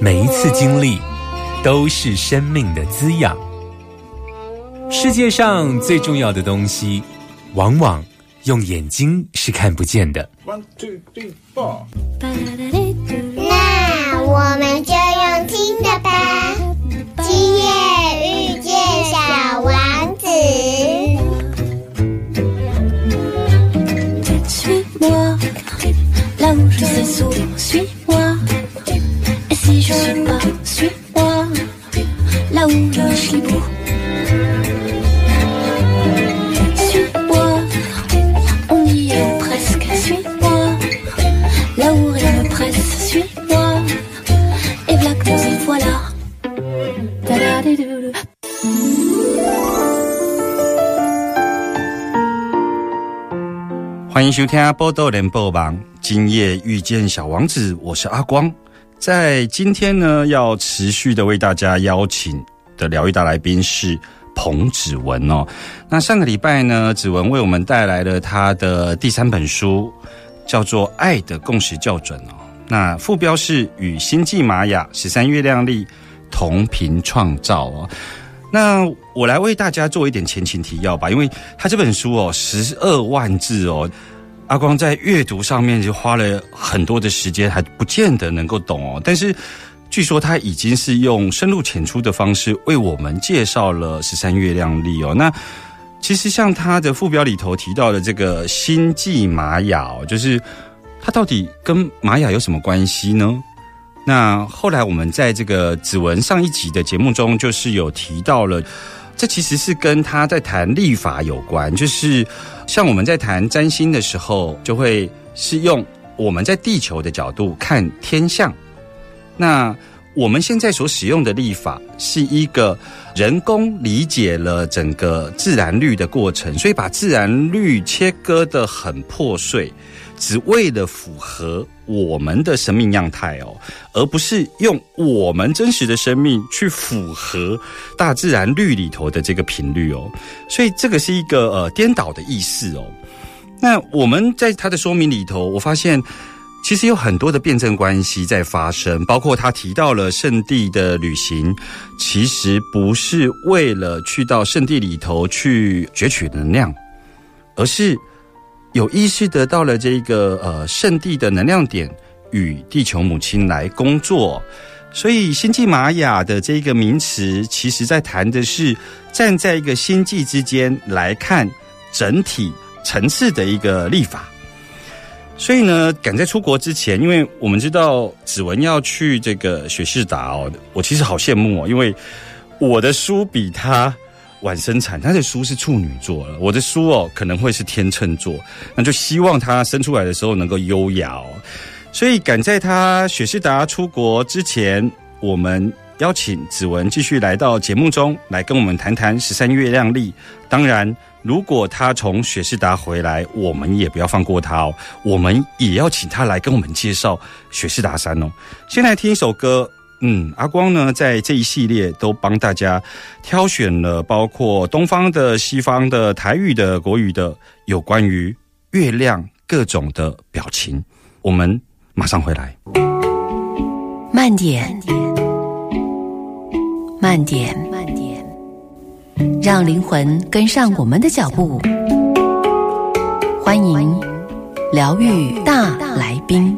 每一次经历都是生命的滋养。世界上最重要的东西，往往用眼睛是看不见的。One two three four。收听《波多连播网》，今夜遇见小王子，我是阿光。在今天呢，要持续的为大家邀请的疗愈大来宾是彭子文哦。那上个礼拜呢，子文为我们带来了他的第三本书，叫做《爱的共识校准》哦。那副标是与星际玛雅十三月亮历同频创造哦。那我来为大家做一点前情提要吧，因为他这本书哦，十二万字哦，阿光在阅读上面就花了很多的时间，还不见得能够懂哦。但是据说他已经是用深入浅出的方式为我们介绍了十三月亮历哦。那其实像他的副标里头提到的这个星际玛雅，就是它到底跟玛雅有什么关系呢？那后来我们在这个子文上一集的节目中，就是有提到了，这其实是跟他在谈历法有关，就是像我们在谈占星的时候，就会是用我们在地球的角度看天象。那我们现在所使用的历法是一个人工理解了整个自然律的过程，所以把自然律切割的很破碎。只为了符合我们的生命样态哦，而不是用我们真实的生命去符合大自然律里头的这个频率哦，所以这个是一个呃颠倒的意思哦。那我们在他的说明里头，我发现其实有很多的辩证关系在发生，包括他提到了圣地的旅行，其实不是为了去到圣地里头去攫取能量，而是。有意识得到了这个呃圣地的能量点与地球母亲来工作，所以星际玛雅的这个名词，其实在谈的是站在一个星际之间来看整体层次的一个历法。所以呢，赶在出国之前，因为我们知道子文要去这个雪士达哦，我其实好羡慕哦，因为我的书比他。晚生产，他的书是处女座了，我的书哦可能会是天秤座，那就希望他生出来的时候能够优雅哦。所以赶在他雪士达出国之前，我们邀请子文继续来到节目中来跟我们谈谈十三月亮历。当然，如果他从雪士达回来，我们也不要放过他哦，我们也要请他来跟我们介绍雪士达山哦。先来听一首歌。嗯，阿光呢，在这一系列都帮大家挑选了包括东方的、西方的、台语的、国语的，有关于月亮各种的表情。我们马上回来。慢点，慢点，慢点，让灵魂跟上我们的脚步。欢迎疗愈大来宾。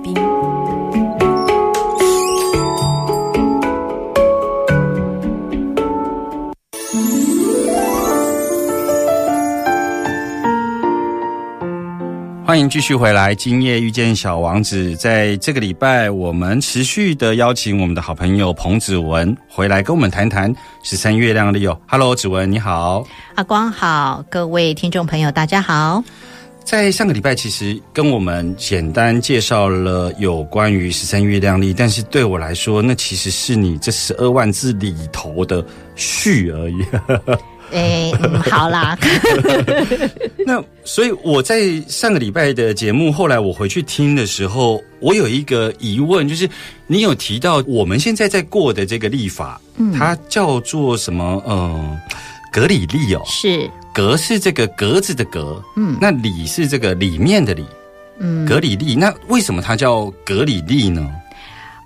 欢迎继续回来，今夜遇见小王子。在这个礼拜，我们持续的邀请我们的好朋友彭子文回来跟我们谈谈十三月亮历哦。Hello，子文你好。阿光好，各位听众朋友大家好。在上个礼拜，其实跟我们简单介绍了有关于十三月亮历，但是对我来说，那其实是你这十二万字里头的序而已。哎、嗯，好啦，那所以我在上个礼拜的节目，后来我回去听的时候，我有一个疑问，就是你有提到我们现在在过的这个历法，嗯它叫做什么？呃，格里历哦，是格是这个格子的格，嗯那里是这个里面的里，嗯格里历。那为什么它叫格里历呢？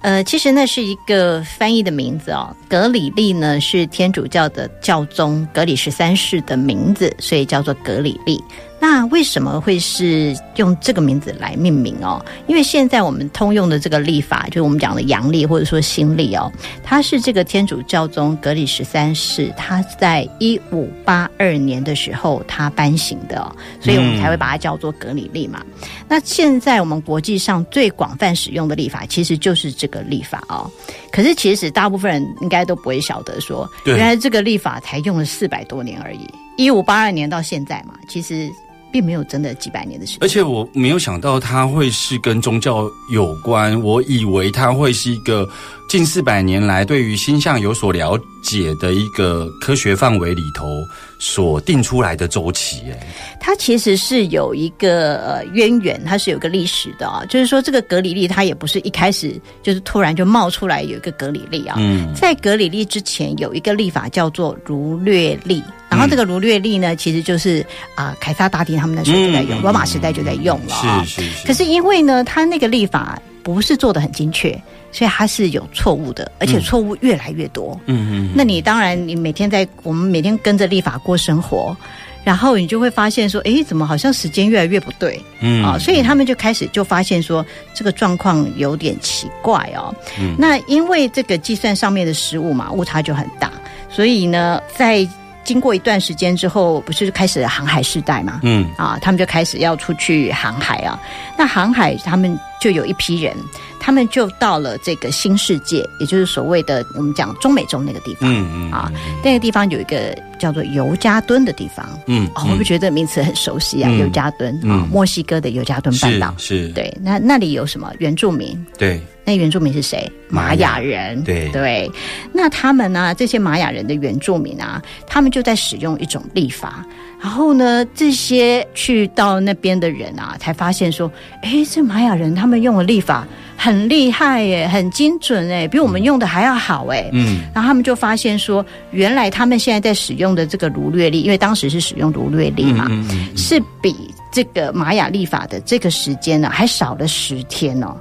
呃，其实那是一个翻译的名字哦。格里历呢是天主教的教宗格里十三世的名字，所以叫做格里历。那为什么会是用这个名字来命名哦？因为现在我们通用的这个历法，就是我们讲的阳历或者说新历哦，它是这个天主教宗格里十三世他在一五八二年的时候他颁行的、哦，所以我们才会把它叫做格里历嘛。那现在我们国际上最广泛使用的历法，其实就是这个历法哦。可是其实大部分人应该都不会晓得说，原来这个历法才用了四百多年而已，一五八二年到现在嘛，其实并没有真的几百年的时间。而且我没有想到它会是跟宗教有关，我以为它会是一个近四百年来对于星象有所了解的一个科学范围里头所定出来的周期。哎，它其实是有一个呃渊源，它是有个历史的啊、就是说这个格里历它也不是一开始就是突然就冒出来有一个格里历啊，嗯在格里历之前有一个历法叫做儒略历，然后这个儒略历呢，其实就是啊、凯撒大帝他们那时候就在用，嗯罗马时代就在用了、是是。可是因为呢，他那个历法不是做的很精确，所以它是有错误的，而且错误越来越多。嗯嗯那你当然，你每天在我们每天跟着立法过生活，然后你就会发现说，诶，怎么好像时间越来越不对嗯啊？所以他们就开始就发现说，这个状况有点奇怪哦。嗯那因为这个计算上面的失误嘛，误差就很大，所以呢，在经过一段时间之后，不是开始航海时代嘛？嗯啊，他们就开始要出去航海啊。那航海，他们就有一批人，他们就到了这个新世界，也就是所谓的我们讲中美洲那个地方。嗯嗯啊，那个地方有一个叫做尤加敦的地方。嗯哦，会不会觉得名词很熟悉啊？嗯尤加敦啊嗯，墨西哥的尤加敦半是岛。是，对，那那里有什么原住民？对那原住民是谁？玛玛雅雅人。对对，那他们呢？这些玛雅人的原住民啊，他们就在使用一种历法。然后呢，这些去到那边的人啊，才发现说，诶，这玛雅人他们用的历法很厉害耶，很精准哎，比我们用的还要好哎。嗯然后他们就发现说，原来他们现在在使用的这个儒略历，因为当时是使用儒略历嘛，嗯嗯是比这个玛雅历法的这个时间呢还少了十天哦。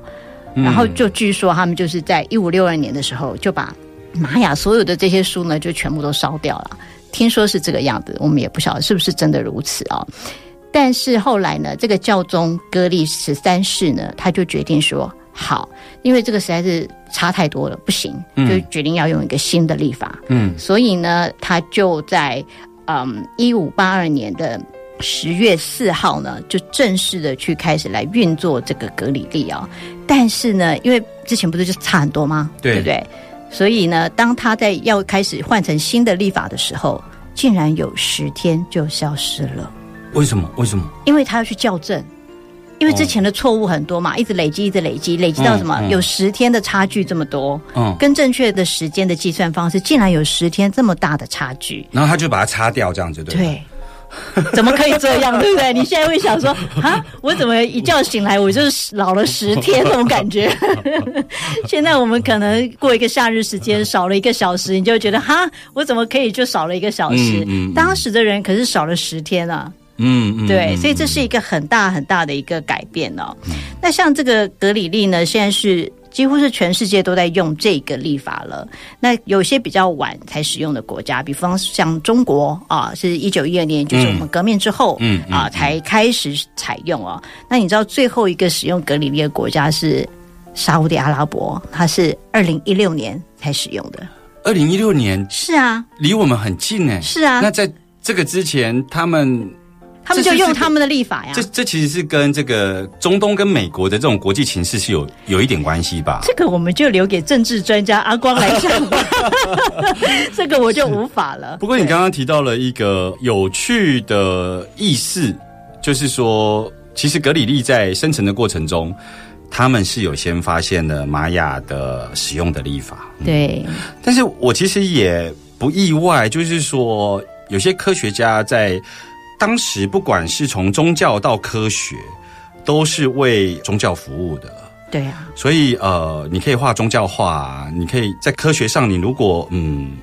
嗯然后就据说他们就是在一五六二年的时候就把玛雅所有的这些书呢就全部都烧掉了。听说是这个样子，我们也不晓得是不是真的如此哦。但是后来呢，这个教宗格利十三世呢，他就决定说好，因为这个实在是差太多了，不行，嗯就决定要用一个新的历法。嗯所以呢，他就在嗯一五八二年的十月四号呢，就正式的去开始来运作这个格里历啊、但是呢，因为之前不是就差很多吗？对不对？所以呢，当他在要开始换成新的历法的时候，竟然有十天就消失了，为什么？为什么？因为他要去校正。因为之前的错误很多嘛，一直累积，一直累积，累积到什么？嗯嗯有十天的差距这么多，嗯，跟正确的时间的计算方式，竟然有十天这么大的差距。然后他就把它擦掉，这样子对不对？对，怎么可以这样，对不对？你现在会想说，啊，我怎么一觉醒来我就是老了十天那种感觉？现在我们可能过一个夏日时间少了一个小时，你就会觉得，哈，我怎么可以就少了一个小时？嗯嗯嗯当时的人可是少了十天啊。嗯嗯，对，嗯所以这是一个很大很大的一个改变哦。那像这个格里历呢，现在是几乎是全世界都在用这个立法了。那有些比较晚才使用的国家，比方像中国啊，是一九一二年，就是我们革命之后，嗯嗯啊才开始采用哦。那你知道最后一个使用格里历的国家是沙烏地阿拉伯，它是二零一六年才使用的。二零一六年是啊，离我们很近哎。是啊，那在这个之前，他们他们就用他们的立法呀这。这其实是跟这个中东跟美国的这种国际情势是有有一点关系吧？这个我们就留给政治专家阿光来讲吧，这个我就无法了。不过你刚刚提到了一个有趣的意思，就是说，其实格里利在生成的过程中，他们是有先发现了玛雅的使用的历法。对，但是我其实也不意外，就是说，有些科学家在当时，不管是从宗教到科学，都是为宗教服务的。对啊，所以呃，你可以画宗教画，你可以在科学上，你如果嗯，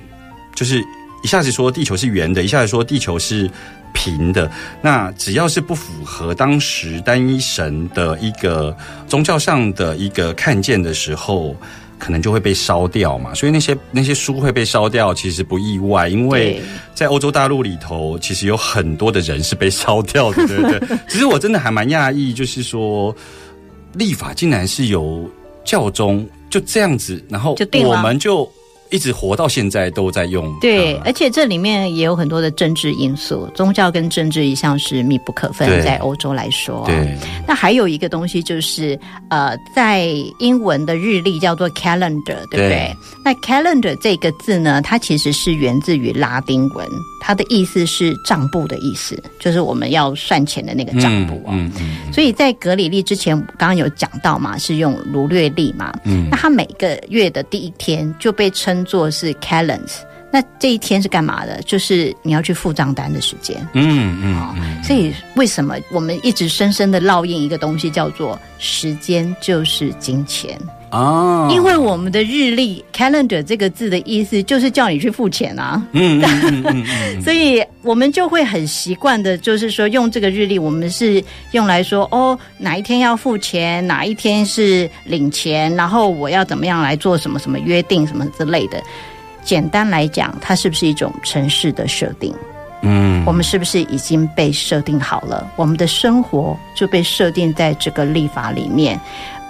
就是一下子说地球是圆的，一下子说地球是平的，那只要是不符合当时单一神的一个宗教上的一个看见的时候。可能就会被烧掉嘛，所以那些那些书会被烧掉，其实不意外，因为在欧洲大陆里头，其实有很多的人是被烧掉的，对不对？其实我真的还蛮讶异，就是说立法竟然是由教宗就这样子，然后我们就一直活到现在都在用它。对，而且这里面也有很多的政治因素，宗教跟政治一向是密不可分，对在欧洲来说。对，那还有一个东西就是，呃，在英文的日历叫做 calendar，对不对？对那 calendar 这个字呢，它其实是源自于拉丁文，它的意思是账簿的意思，就是我们要算钱的那个账簿哦。嗯嗯所以在格里历之前，刚刚有讲到嘛，是用卢略历嘛。嗯那它每个月的第一天就被称作是 calends。那这一天是干嘛的？就是你要去付账单的时间。嗯嗯嗯，所以为什么我们一直深深的烙印一个东西叫做时间就是金钱？啊，因为我们的日历 calendar 这个字的意思就是叫你去付钱啊。嗯嗯嗯嗯嗯，所以我们就会很习惯的，就是说用这个日历，我们是用来说哦，哪一天要付钱，哪一天是领钱，然后我要怎么样来做什么什么约定什么之类的。简单来讲，它是不是一种城市的设定？嗯我们是不是已经被设定好了？我们的生活就被设定在这个立法里面。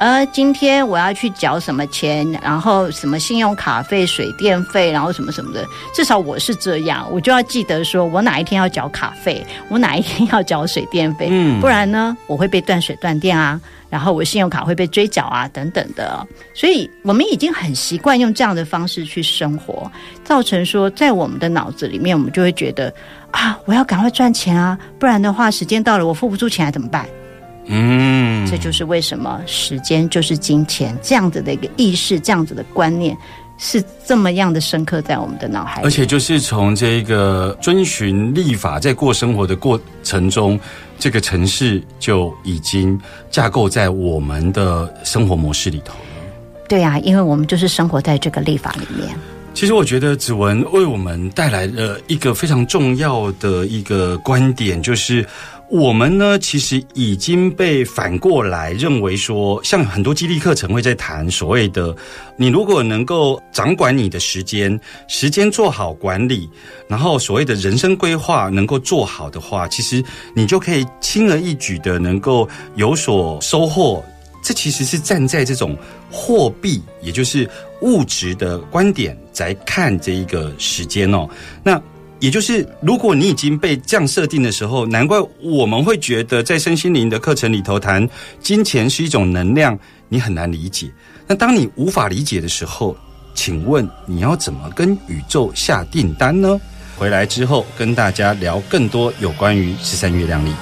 而今天我要去缴什么钱，然后什么信用卡费、水电费，然后什么什么的，至少我是这样，我就要记得说我哪一天要缴卡费，我哪一天要缴水电费，嗯不然呢，我会被断水断电啊，然后我信用卡会被追缴啊，等等的。所以我们已经很习惯用这样的方式去生活，造成说在我们的脑子里面，我们就会觉得啊，我要赶快赚钱啊，不然的话，时间到了我付不出钱来怎么办？嗯，这就是为什么时间就是金钱这样子的一个意识，这样子的观念是这么样的深刻在我们的脑海里。而且就是从这个遵循立法在过生活的过程中，这个城市就已经架构在我们的生活模式里头了。对啊，因为我们就是生活在这个立法里面。其实我觉得子文为我们带来了一个非常重要的一个观点，就是我们呢其实已经被反过来认为说，像很多激励课程会在谈所谓的，你如果能够掌管你的时间，时间做好管理，然后所谓的人生规划能够做好的话，其实你就可以轻而易举的能够有所收获。这其实是站在这种货币，也就是物质的观点在看这一个时间哦。那也就是，如果你已经被这样设定的时候，难怪我们会觉得在身心灵的课程里头谈金钱是一种能量，你很难理解。那当你无法理解的时候，请问你要怎么跟宇宙下订单呢？回来之后跟大家聊更多有关于十三月亮历。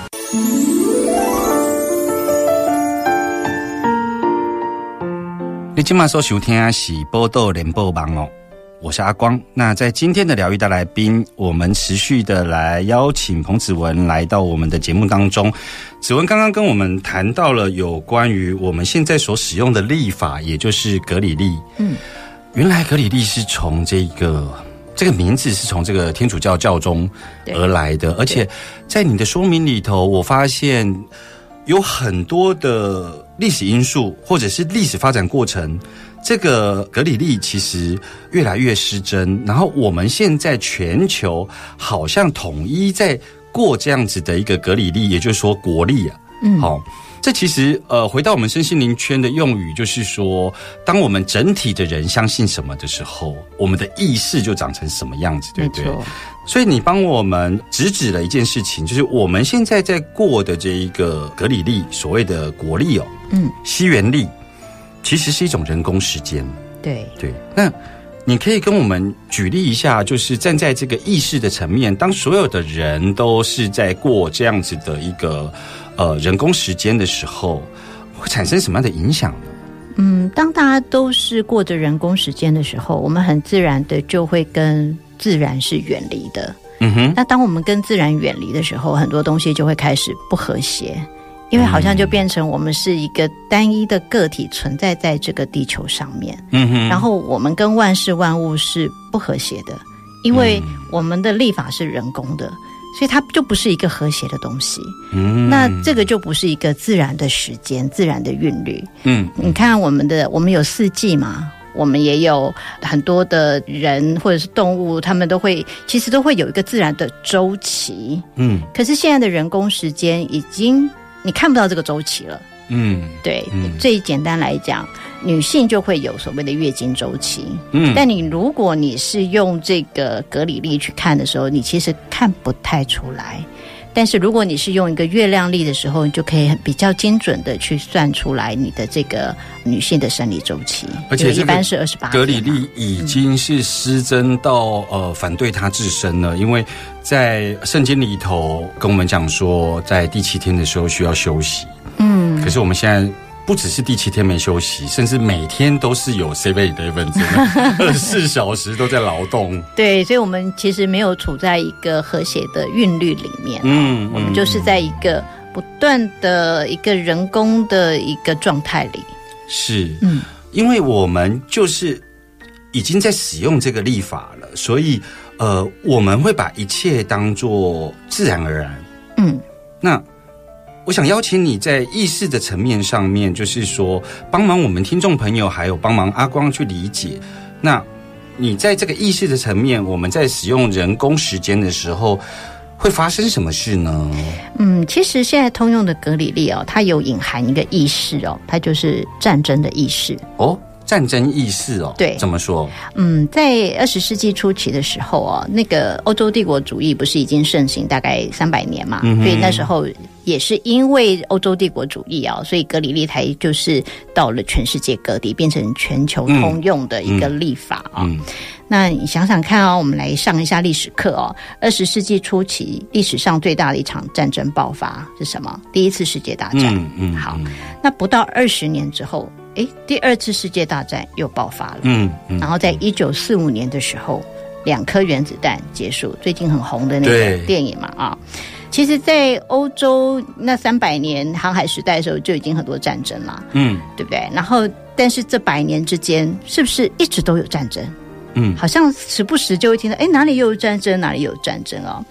你今晚所收听的是《波豆联播网》哦，我是阿光。那在今天的疗愈大来宾，我们持续的来邀请彭子文来到我们的节目当中。子文刚刚跟我们谈到了有关于我们现在所使用的历法，也就是格里历。嗯，原来格里历是从这个这个名字是从这个天主教教宗而来的，而且在你的说明里头，我发现有很多的历史因素或者是历史发展过程。这个格里历其实越来越失真，然后我们现在全球好像统一在过这样子的一个格里历，也就是说国历啊。嗯，好、这其实呃，回到我们身心灵圈的用语，就是说，当我们整体的人相信什么的时候，我们的意识就长成什么样子，对不对？所以你帮我们直指了一件事情，就是我们现在在过的这一个格里历，所谓的国历哦，嗯，西元历，其实是一种人工时间。对，对，那你可以跟我们举例一下，就是站在这个意识的层面，当所有的人都是在过这样子的一个呃人工时间的时候，会产生什么样的影响呢？嗯，当大家都是过着人工时间的时候，我们很自然的就会跟自然是远离的。嗯哼，那当我们跟自然远离的时候，很多东西就会开始不和谐，因为好像就变成我们是一个单一的个体存在在这个地球上面，嗯哼，然后我们跟万事万物是不和谐的，因为我们的立法是人工的。所以它就不是一个和谐的东西，嗯那这个就不是一个自然的时间、自然的韵律。嗯你看我们的，我们有四季嘛，我们也有很多的人或者是动物，他们都会其实都会有一个自然的周期。嗯可是现在的人工时间已经你看不到这个周期了。嗯对，嗯最简单来讲，女性就会有所谓的月经周期。嗯，但你如果你是用这个格里历去看的时候，你其实看不太出来。但是如果你是用一个月亮历的时候，你就可以比较精准的去算出来你的这个女性的生理周期，而且一般是二十八。格里历已经是失真到呃反对他自身了，因为在圣经里头跟我们讲说，在第七天的时候需要休息。嗯，可是我们现在不只是第七天没休息，甚至每天都是有 seven eleven，二十四小时都在劳动。对，所以我们其实没有处在一个和谐的韵律里面，嗯我们就是在一个不断的一个人工的一个状态里。是，嗯，因为我们就是已经在使用这个立法了，所以呃，我们会把一切当做自然而然。嗯，那我想邀请你在意识的层面上面，就是说帮忙我们听众朋友，还有帮忙阿光去理解。那你在这个意识的层面，我们在使用人工时间的时候，会发生什么事呢？嗯，其实现在通用的格里历哦，它有隐含一个意识哦，它就是战争的意识。哦，战争意识哦，对怎么说？嗯，在二十世纪初期的时候哦，那个欧洲帝国主义不是已经盛行大概三百年嘛？嗯所以那时候也是因为欧洲帝国主义啊、所以格里历台就是到了全世界各地，变成全球通用的一个历法啊、嗯那你想想看哦，我们来上一下历史课哦。二十世纪初期，历史上最大的一场战争爆发是什么？第一次世界大战。嗯嗯，好，那不到二十年之后，诶，第二次世界大战又爆发了。嗯嗯，然后在一九四五年的时候，两颗原子弹结束，最近很红的那个电影嘛啊。其实，在欧洲那三百年航海时代的时候，就已经很多战争了，嗯对不对？然后，但是这百年之间，是不是一直都有战争？嗯好像时不时就会听到，哎，哪里又有战争，哪里有战争哦。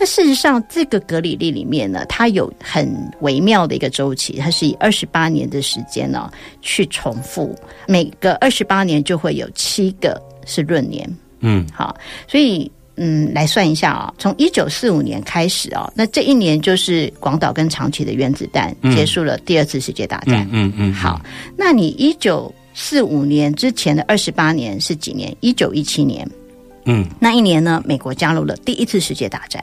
那事实上，这个格里历里面呢，它有很微妙的一个周期，它是以二十八年的时间呢、去重复，每个二十八年就会有七个是闰年。嗯好，所以嗯，来算一下啊、从一九四五年开始啊、那这一年就是广岛跟长崎的原子弹嗯结束了第二次世界大战。嗯嗯嗯，好，那你一九四五年之前的二十八年是几年？一九一七年嗯那一年呢，美国加入了第一次世界大战。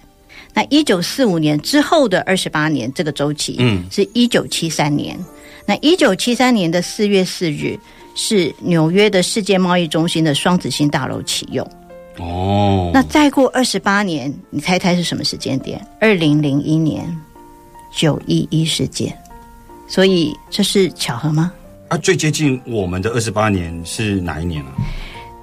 那一九四五年之后的二十八年这个周期，嗯是一九七三年。那一九七三年的四月四日是纽约的世界贸易中心的双子星大楼启用。哦，那再过二十八年，你猜猜是什么时间点？二零零一年九一一事件。所以这是巧合吗？啊，最接近我们的二十八年是哪一年啊？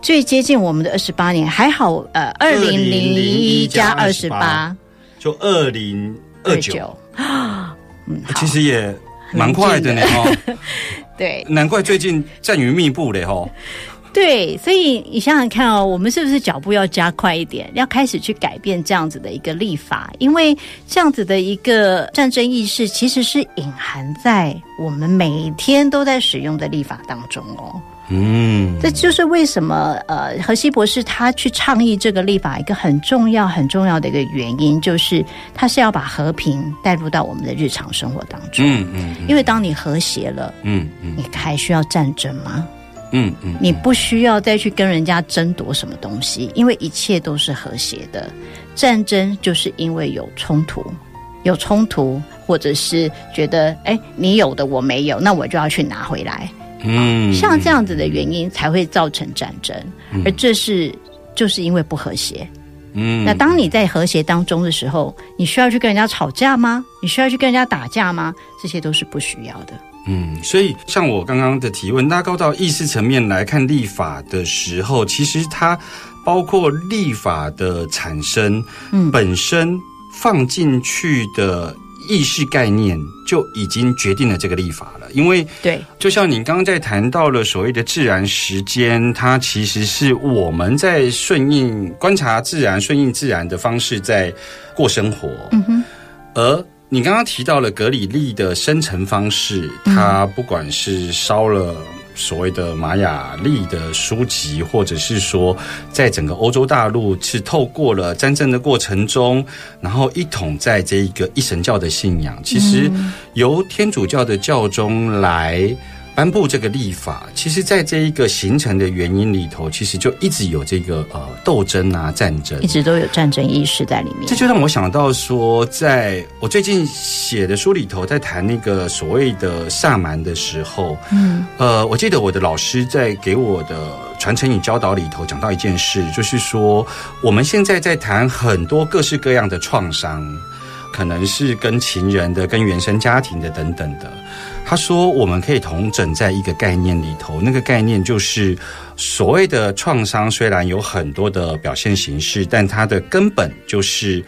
最接近我们的二十八年，还好，呃，二零零一加二十八，就二零二九，啊，嗯，其实也蛮快的呢哦，对，难怪最近战云密布嘞哦。对，所以你想想看哦，我们是不是脚步要加快一点，要开始去改变这样子的一个立法？因为这样子的一个战争意识，其实是隐含在我们每天都在使用的立法当中哦。嗯，这就是为什么呃，何西博士他去倡议这个立法一个很重要、很重要的一个原因，就是他是要把和平带入到我们的日常生活当中。嗯嗯，因为当你和谐了，嗯嗯你还需要战争吗？嗯嗯，你不需要再去跟人家争夺什么东西，因为一切都是和谐的。战争就是因为有冲突，有冲突，或者是觉得哎，你有的我没有，那我就要去拿回来。嗯，像这样子的原因才会造成战争，而这是就是因为不和谐。嗯，那当你在和谐当中的时候，你需要去跟人家吵架吗？你需要去跟人家打架吗？这些都是不需要的。嗯，所以像我刚刚的提问，拉高到意识层面来看立法的时候，其实它包括立法的产生，嗯本身放进去的意识概念就已经决定了这个立法了。因为对，就像你刚刚在谈到了所谓的自然时间，它其实是我们在顺应观察自然、顺应自然的方式在过生活。嗯哼，而你刚刚提到了格里利的生成方式，它不管是烧了所谓的玛雅历的书籍，或者是说在整个欧洲大陆是透过了战争的过程中，然后一统在这一个一神教的信仰，其实由天主教的教宗来。颁布这个立法，其实在这一个形成的原因里头，其实就一直有这个呃斗争啊、战争，一直都有战争意识在里面。这就让我想到说，在我最近写的书里头，在谈那个所谓的萨满的时候，嗯呃，我记得我的老师在给我的传承与教导里头讲到一件事，就是说我们现在在谈很多各式各样的创伤，可能是跟情人的、跟原生家庭的等等的。他说，我们可以同整在一个概念里头，那个概念就是所谓的创伤，虽然有很多的表现形式，但它的根本就是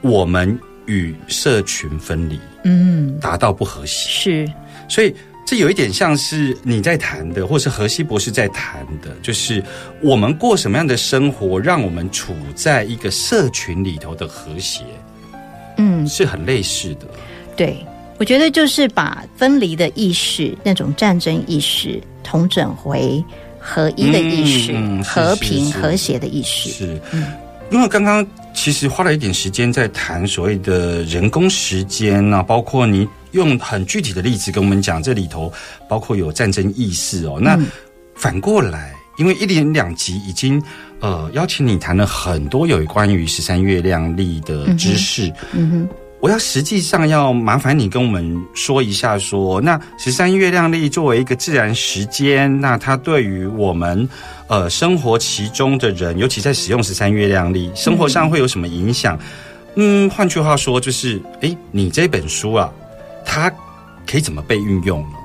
我们与社群分离，嗯，达到不和谐。是所以这有一点像是你在谈的，或是何西博士在谈的，就是我们过什么样的生活，让我们处在一个社群里头的和谐，嗯，是很类似的。对。我觉得就是把分离的意识、那种战争意识，统整回合一的意识、嗯嗯和平和谐的意识。是，因为刚刚其实花了一点时间在谈所谓的人工时间啊，包括你用很具体的例子跟我们讲，这里头包括有战争意识哦。那反过来，因为一连两集已经呃邀请你谈了很多有关于十三月亮历的知识，嗯哼。我要实际上要麻烦你跟我们说一下说那十三月亮历作为一个自然时间，那它对于我们呃生活其中的人，尤其在使用十三月亮历，生活上会有什么影响？嗯，换句话说，就是诶，你这本书啊，它可以怎么被运用呢？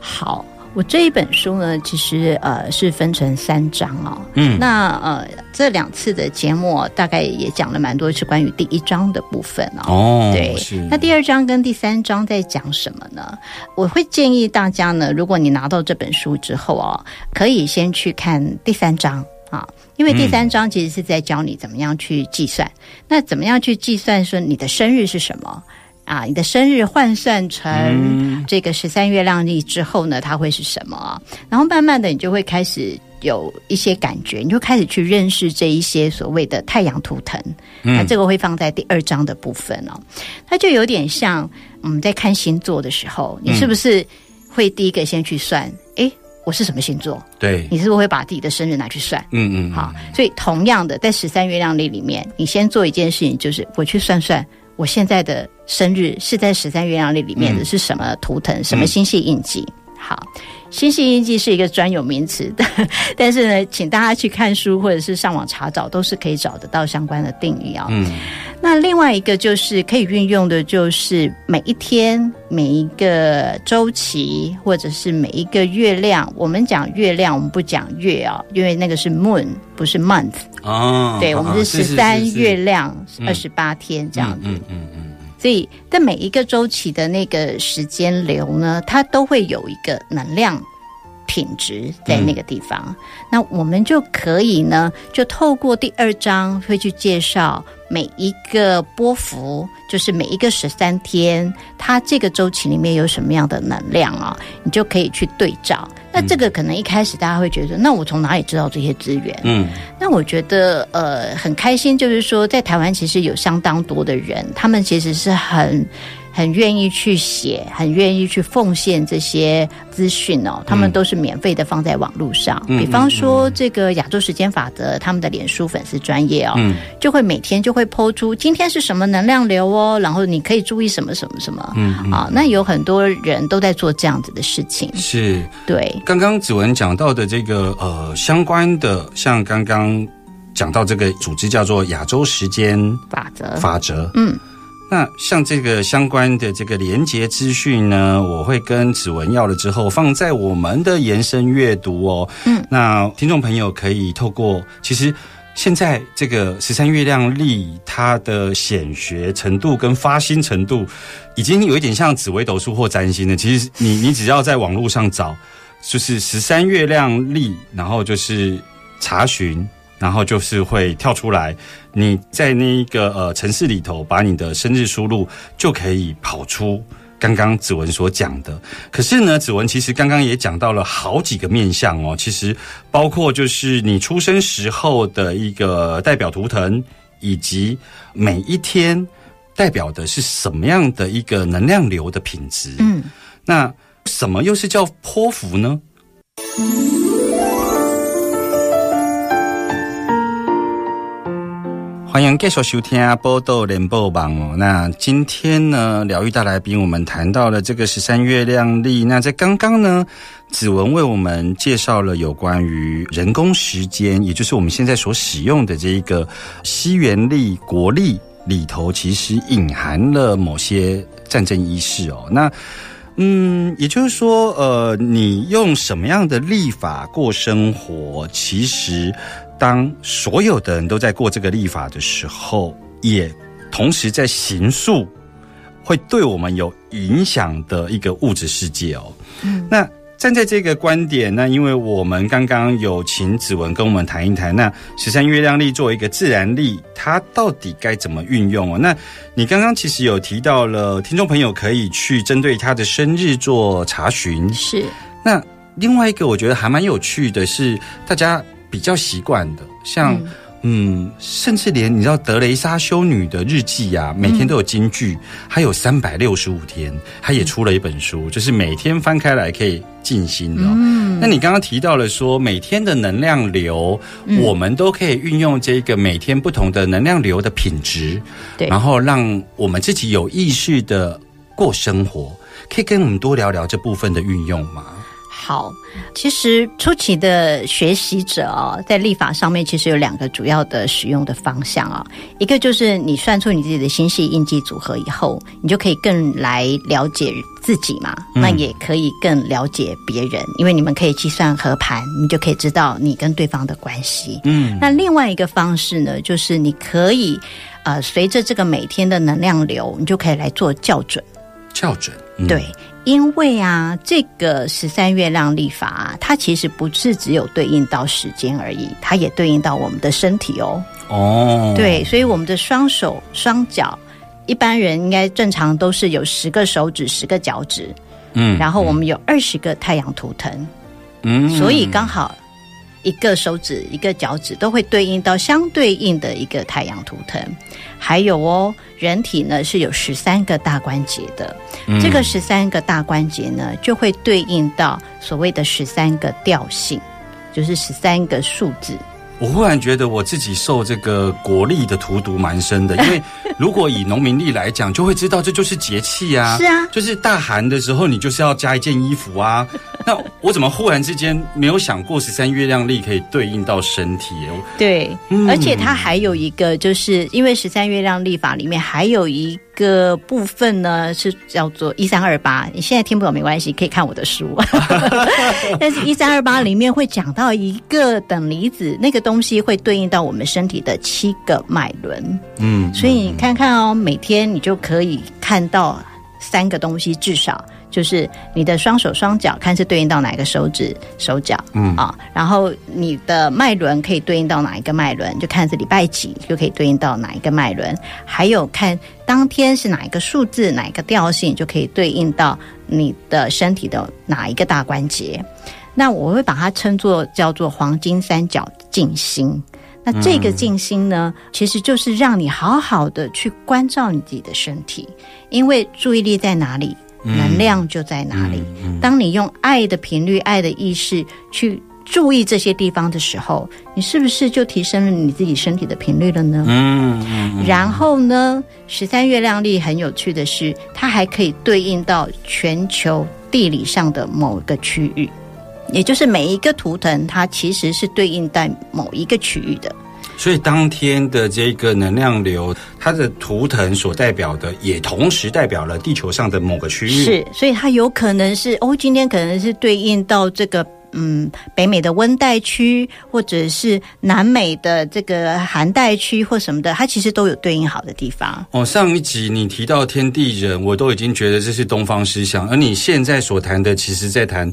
好。我这一本书呢，其实呃是分成三章哦。嗯，那呃这两次的节目大概也讲了蛮多是关于第一章的部分哦。哦，对是，那第二章跟第三章在讲什么呢？我会建议大家呢，如果你拿到这本书之后哦，可以先去看第三章啊，因为第三章其实是在教你怎么样去计算。那怎么样去计算说你的生日是什么？啊，你的生日换算成这个十三月亮历之后呢，它会是什么啊？然后慢慢的，你就会开始有一些感觉，你就开始去认识这一些所谓的太阳图腾。那这个会放在第二章的部分哦，它就有点像我们在看星座的时候，你是不是会第一个先去算？诶，我是什么星座？对，你是不是会把自己的生日拿去算？嗯嗯，好，所以同样的，在十三月亮历里面，你先做一件事情，就是我去算算我现在的生日是在十三月亮历里面的是什么图腾、什么星系印记。好，星系印记是一个专有名词的，但是呢，请大家去看书或者是上网查找，都是可以找得到相关的定义啊、嗯那另外一个就是可以运用的，就是每一天、每一个周期，或者是每一个月亮。我们讲月亮，我们不讲月啊，因为那个是 moon，不是 month。哦，对，我们是十三月亮嗯二十八天这样子。嗯嗯嗯所以在每一个周期的那个时间流呢，它都会有一个能量品质在那个地方。那我们就可以呢，就透过第二章会去介绍每一个波幅，就是每一个十三天，它这个周期里面有什么样的能量啊，你就可以去对照。那这个可能一开始大家会觉得，那我从哪里知道这些资源？嗯，那我觉得呃很开心，就是说在台湾其实有相当多的人，他们其实是很。很愿意去写，很愿意去奉献这些资讯哦，他们都是免费的放在网络上。嗯比方说这个亚洲时间法则，他们的脸书粉丝专业哦，嗯就会每天就会抛出今天是什么能量流哦，然后你可以注意什么什么什么。嗯嗯啊，那有很多人都在做这样子的事情。是。对，刚刚子文讲到的这个呃相关的，像刚刚讲到这个组织叫做亚洲时间法则。法则，嗯，那像这个相关的这个连接资讯呢，我会跟指纹要了之后，放在我们的延伸阅读哦。嗯，那听众朋友可以透过其实。现在这个十三月亮历，它的显学程度跟发心程度，已经有一点像紫微斗数或占星了。其实你你只要在网络上找，就是十三月亮历，然后就是查询，然后就是会跳出来。你在那一个呃城市里头，把你的生日输入，就可以跑出刚刚子文所讲的。可是呢，子文其实刚刚也讲到了好几个面相哦，其实包括就是你出生时候的一个代表图腾，以及每一天代表的是什么样的一个能量流的品质。嗯，那什么又是叫泼妇呢？欢迎继续收听《波豆联播网》哦。那今天呢，疗愈大来宾，我们谈到了这个十三月亮历。那在刚刚呢，子文为我们介绍了有关于人工时间，也就是我们现在所使用的这一个西元历、国历里头，其实隐含了某些战争仪式哦。那嗯，也就是说，呃，你用什么样的历法过生活，其实当所有的人都在过这个立法的时候，也同时在行诉会对我们有影响的一个物质世界哦。嗯，那。站在这个观点，那因为我们刚刚有请子文跟我们谈一谈，那十三月亮历作为一个自然历，它到底该怎么运用哦？那你刚刚其实有提到了，听众朋友可以去针对他的生日做查询。是。那另外一个我觉得还蛮有趣的是，大家比较习惯的，像嗯嗯，甚至连你知道德雷莎修女的日记呀、每天都有金句，还有三百六十五天，她也出了一本书，就是每天翻开来可以静心的、哦。嗯，那你刚刚提到了说，每天的能量流，我们都可以运用这个每天不同的能量流的品质，对，然后让我们自己有意识的过生活。可以跟我们多聊聊这部分的运用吗？好，其实初期的学习者哦，在立法上面其实有两个主要的使用的方向啊、一个就是你算出你自己的星系印记组合以后，你就可以更来了解自己嘛，那也可以更了解别人，因为你们可以计算合盘，你就可以知道你跟对方的关系。嗯，那另外一个方式呢，就是你可以呃，随着这个每天的能量流，你就可以来做校准。校准，嗯。对，因为啊，这个十三月亮历法、啊，它其实不是只有对应到时间而已，它也对应到我们的身体哦。哦，对，所以我们的双手、双脚，一般人应该正常都是有十个手指、十个脚趾，嗯然后我们有二十个太阳图腾，嗯。所以刚好一个手指、一个脚趾都会对应到相对应的一个太阳图腾。还有哦，人体呢是有十三个大关节的，嗯这个十三个大关节呢就会对应到所谓的十三个调性，就是十三个数字。我忽然觉得我自己受这个国力的荼毒蛮深的，因为 如果以农民历来讲，就会知道这就是节气啊，是啊就是大寒的时候，你就是要加一件衣服啊。那我怎么忽然之间没有想过十三月亮历可以对应到身体？我对，嗯而且它还有一个，就是因为十三月亮历法里面还有一个部分呢，是叫做一三二八。你现在听不懂没关系，可以看我的书。但是，一三二八里面会讲到一个等离子，那个东西会对应到我们身体的七个脉轮。嗯，所以你看看哦，每天你就可以看到三个东西，至少就是你的双手双脚看是对应到哪一个手指手脚，嗯啊，然后你的脉轮可以对应到哪一个脉轮，就看是礼拜几就可以对应到哪一个脉轮，还有看当天是哪一个数字哪一个调性，就可以对应到你的身体的哪一个大关节。那我会把它称作叫做黄金三角静心。那这个静心呢，其实就是让你好好的去关照你自己的身体，因为注意力在哪里，能量就在哪里。当你用爱的频率、爱的意识去注意这些地方的时候，你是不是就提升了你自己身体的频率了呢？嗯嗯然后呢，十三月亮历很有趣的是，它还可以对应到全球地理上的某一个区域，也就是每一个图腾，它其实是对应在某一个区域的。所以当天的这个能量流，它的图腾所代表的，也同时代表了地球上的某个区域。是，所以它有可能是哦，今天可能是对应到这个嗯北美的温带区，或者是南美的这个寒带区或什么的，它其实都有对应好的地方。哦，上一集你提到天地人，我都已经觉得这是东方思想，而你现在所谈的，其实在谈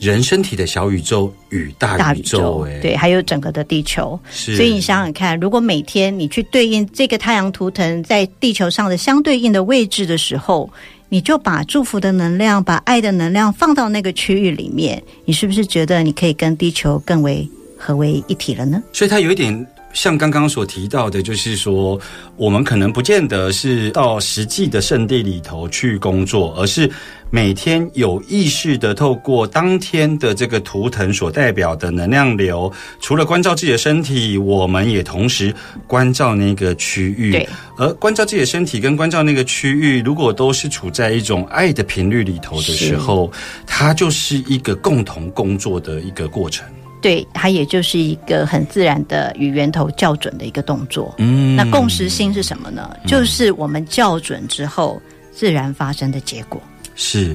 人身体的小宇宙与大大宇宇宙。宙哎，，对，还有整个的地球。是。所以你想想看，如果每天你去对应这个太阳图腾在地球上的相对应的位置的时候，你就把祝福的能量、把爱的能量放到那个区域里面，你是不是觉得你可以跟地球更为合为一体了呢？所以它有一点像刚刚所提到的，就是说，我们可能不见得是到实际的圣地里头去工作，而是每天有意识的透过当天的这个图腾所代表的能量流，除了关照自己的身体，我们也同时关照那个区域。对，而关照自己的身体跟关照那个区域，如果都是处在一种爱的频率里头的时候，它就是一个共同工作的一个过程。对，它也就是一个很自然的与源头校准的一个动作。嗯那共识性是什么呢？就是我们校准之后自然发生的结果。是，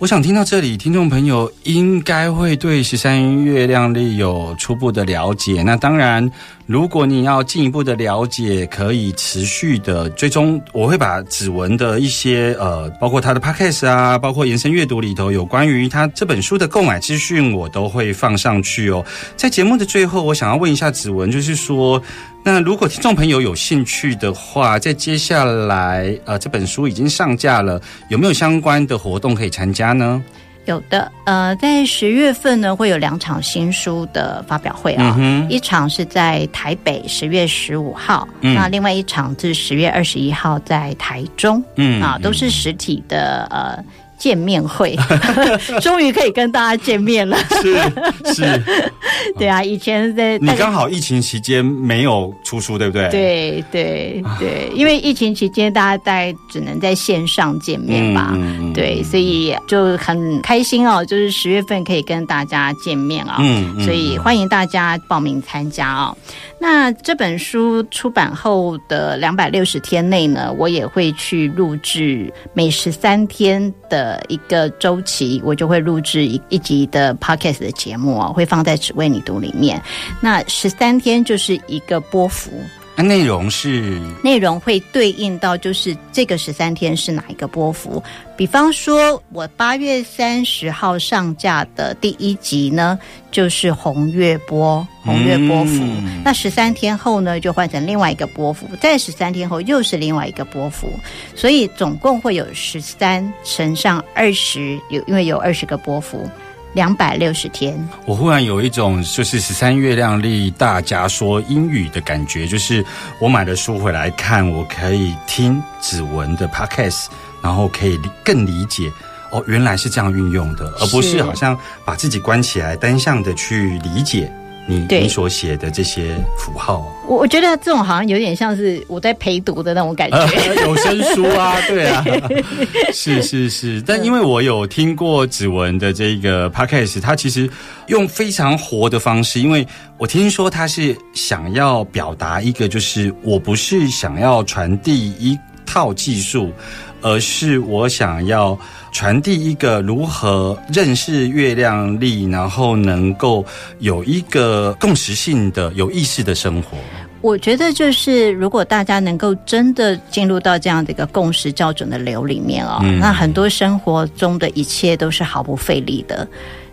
我想听到这里，听众朋友应该会对十三月亮历有初步的了解。那当然，如果你要进一步的了解，可以持续的追踪。我会把指纹的一些呃，包括他的 podcast 啊，包括延伸阅读里头有关于他这本书的购买资讯，我都会放上去哦。在节目的最后，我想要问一下指纹，就是说。那如果听众朋友有兴趣的话，在接下来呃这本书已经上架了，有没有相关的活动可以参加呢？有的，呃，在十月份呢会有两场新书的发表会啊、嗯一场是在台北十月十五号，嗯。那另外一场是十月二十一号在台中，嗯啊，都是实体的呃见面会，终于可以跟大家见面了。是是，对啊，以前在你刚好疫情期间没有出书，对不对？，对对对，因为疫情期间大家在只能在线上见面吧。嗯对，所以就很开心哦，就是十月份可以跟大家见面啊、嗯嗯所以欢迎大家报名参加哦。那这本书出版后的两百六十天内呢，我也会去录制每十三天的一个周期，我就会录制一一集的 podcast 的节目哦，会放在只为你读里面。那十三天就是一个波幅。那内容是？内容会对应到就是这个十三天是哪一个波幅。比方说，我八月三十号上架的第一集呢，就是红月波，红月波幅。嗯。那十三天后呢，就换成另外一个波幅，再十三天后又是另外一个波幅，所以总共会有十三乘上二十，有因为有二十个波幅，两百六十天。我忽然有一种就是十三月亮历大家说英语的感觉，就是我买了书回来看，我可以听指纹的 podcast，然后可以更理解。哦，原来是这样运用的，而不是是好像把自己关起来，单向的去理解你你所写的这些符号。我我觉得这种好像有点像是我在陪读的那种感觉。有声书啊，对啊，是是是。但因为我有听过子文的这个 podcast，他其实用非常活的方式，因为我听说他是想要表达一个，就是我不是想要传递一套技术，而是我想要传递一个如何认识月亮历，然后能够有一个共识性的、有意识的生活。我觉得就是，如果大家能够真的进入到这样的一个共识校准的流里面哦，嗯那很多生活中的一切都是毫不费力的。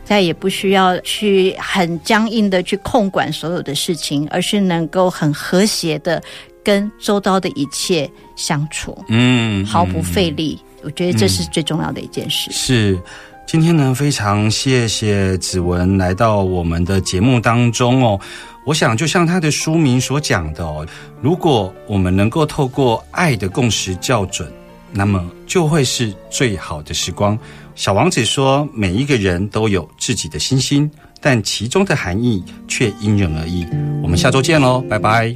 再也不需要去很僵硬的去控管所有的事情，而是能够很和谐的跟周遭的一切相处，嗯，毫不嗯费力。我觉得这是最重要的一件事。是，今天呢，非常谢谢子文来到我们的节目当中哦。我想，就像他的书名所讲的哦，如果我们能够透过爱的共识校准，那么就会是最好的时光。小王子说，每一个人都有自己的星星，但其中的含义却因人而异。我们下周见喽，拜拜。